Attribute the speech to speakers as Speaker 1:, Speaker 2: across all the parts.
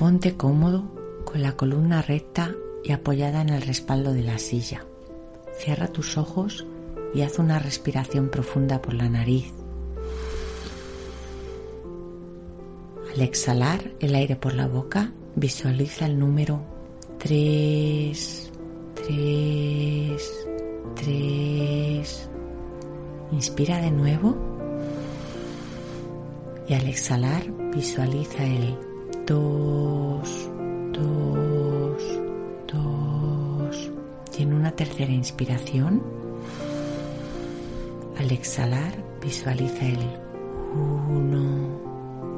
Speaker 1: Ponte cómodo con la columna recta y apoyada en el respaldo de la silla. Cierra tus ojos y haz una respiración profunda por la nariz. Al exhalar el aire por la boca, visualiza el número 3, 3, 3. Inspira de nuevo y al exhalar visualiza el 2, 2, 2. Y en una tercera inspiración, al exhalar visualiza el 1,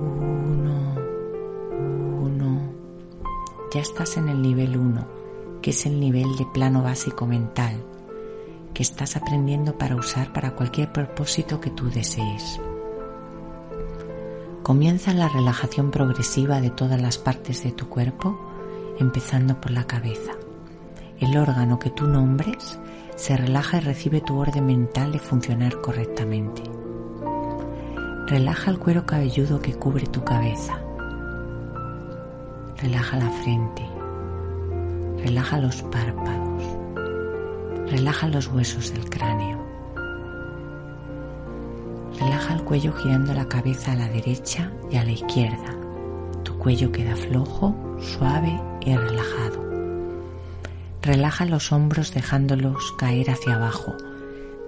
Speaker 1: 1, 1. Ya estás en el nivel 1, que es el nivel de plano básico mental, que estás aprendiendo para usar para cualquier propósito que tú desees. Comienza la relajación progresiva de todas las partes de tu cuerpo, empezando por la cabeza. El órgano que tú nombres se relaja y recibe tu orden mental de funcionar correctamente. Relaja el cuero cabelludo que cubre tu cabeza. Relaja la frente. Relaja los párpados. Relaja los huesos del cráneo. Relaja el cuello girando la cabeza a la derecha y a la izquierda. Tu cuello queda flojo, suave y relajado. Relaja los hombros dejándolos caer hacia abajo.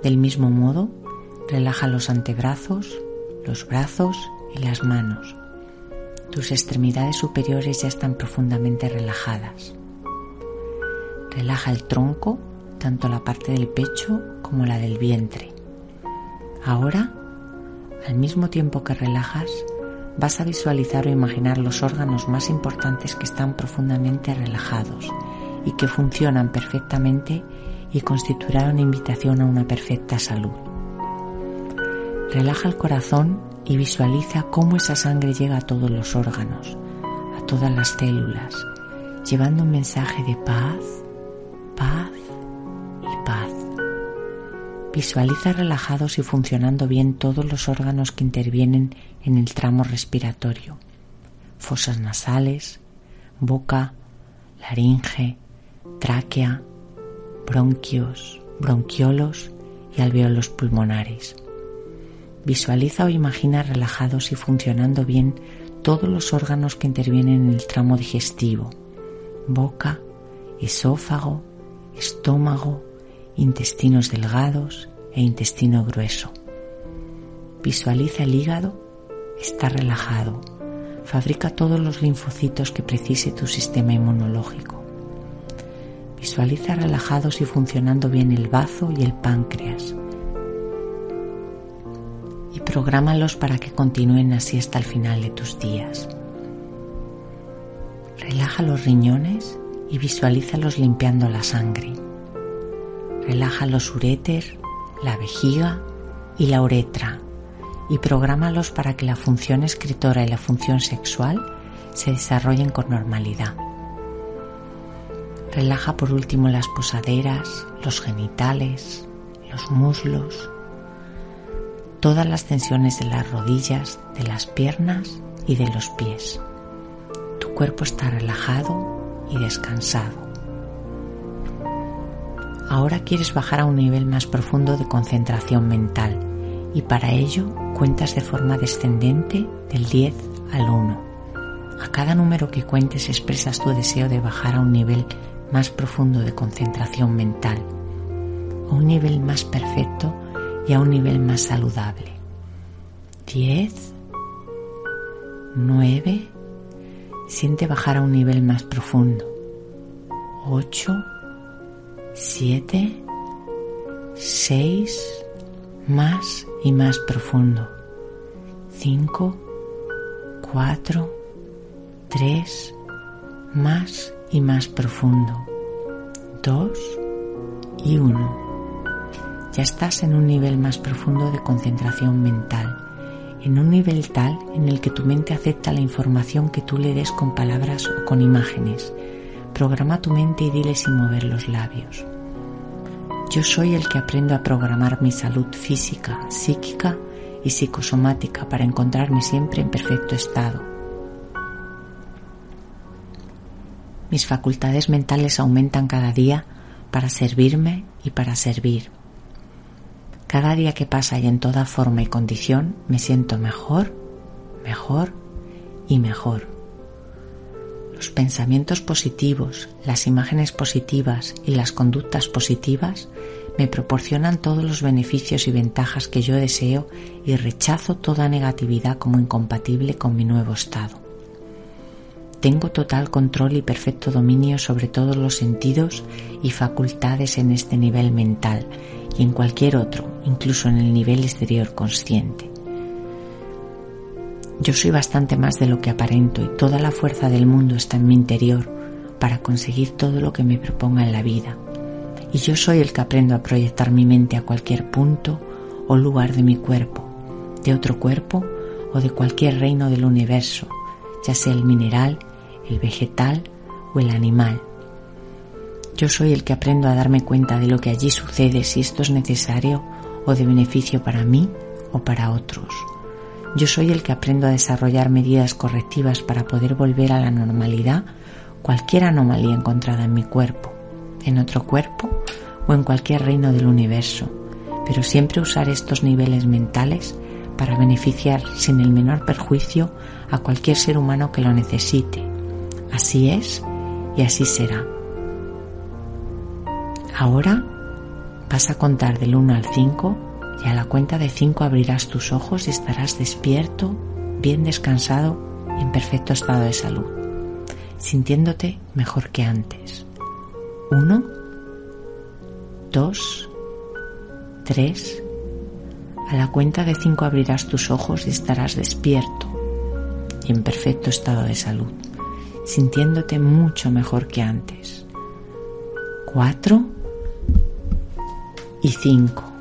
Speaker 1: Del mismo modo, relaja los antebrazos, los brazos y las manos. Tus extremidades superiores ya están profundamente relajadas. Relaja el tronco, tanto la parte del pecho como la del vientre. Ahora al mismo tiempo que relajas, vas a visualizar o imaginar los órganos más importantes que están profundamente relajados y que funcionan perfectamente y constituirán una invitación a una perfecta salud. Relaja el corazón y visualiza cómo esa sangre llega a todos los órganos, a todas las células, llevando un mensaje de paz, paz. Visualiza relajados y funcionando bien todos los órganos que intervienen en el tramo respiratorio. Fosas nasales, boca, laringe, tráquea, bronquios, bronquiolos y alveolos pulmonares. Visualiza o imagina relajados y funcionando bien todos los órganos que intervienen en el tramo digestivo, boca, esófago, estómago, intestinos delgados e intestino grueso. Visualiza el hígado, está relajado, fabrica todos los linfocitos que precise tu sistema inmunológico. Visualiza relajados y funcionando bien el bazo y el páncreas. Y prográmalos para que continúen así hasta el final de tus días. Relaja los riñones y visualízalos limpiando la sangre. Relaja los uréter, la vejiga y la uretra y prográmalos para que la función escritora y la función sexual se desarrollen con normalidad. Relaja por último las posaderas, los genitales, los muslos, todas las tensiones de las rodillas, de las piernas y de los pies. Tu cuerpo está relajado y descansado. Ahora quieres bajar a un nivel más profundo de concentración mental y para ello cuentas de forma descendente del 10 al 1. A cada número que cuentes expresas tu deseo de bajar a un nivel más profundo de concentración mental, a un nivel más perfecto y a un nivel más saludable. 10, 9, siente bajar a un nivel más profundo. 8, 7, 6, más y más profundo. 5, 4, 3, más y más profundo. 2 y 1. Ya estás en un nivel más profundo de concentración mental, en un nivel tal en el que tu mente acepta la información que tú le des con palabras o con imágenes Programa tu mente y dile sin mover los labios. Yo soy el que aprendo a programar mi salud física, psíquica y psicosomática para encontrarme siempre en perfecto estado. mis facultades mentales aumentan cada día para servirme y para servir. Cada día que pasa y en toda forma y condición me siento mejor, mejor y mejor. Los pensamientos positivos, las imágenes positivas y las conductas positivas me proporcionan todos los beneficios y ventajas que yo deseo y rechazo toda negatividad como incompatible con mi nuevo estado. Tengo total control y perfecto dominio sobre todos los sentidos y facultades en este nivel mental y en cualquier otro, incluso en el nivel exterior consciente. Yo soy bastante más de lo que aparento y toda la fuerza del mundo está en mi interior para conseguir todo lo que me proponga en la vida. Y yo soy el que aprendo a proyectar mi mente a cualquier punto o lugar de mi cuerpo, de otro cuerpo o de cualquier reino del universo, ya sea el mineral, el vegetal o el animal. Yo soy el que aprendo a darme cuenta de lo que allí sucede si esto es necesario o de beneficio para mí o para otros. Yo soy el que aprendo a desarrollar medidas correctivas para poder volver a la normalidad cualquier anomalía encontrada en mi cuerpo, en otro cuerpo o en cualquier reino del universo, pero siempre usar estos niveles mentales para beneficiar sin el menor perjuicio a cualquier ser humano que lo necesite. Así es y así será. Ahora vas a contar del 1 al 5 y a la cuenta de cinco abrirás tus ojos y estarás despierto, bien descansado y en perfecto estado de salud, sintiéndote mejor que antes. Uno, dos, tres. A la cuenta de cinco abrirás tus ojos y estarás despierto y en perfecto estado de salud, sintiéndote mucho mejor que antes. Cuatro y cinco.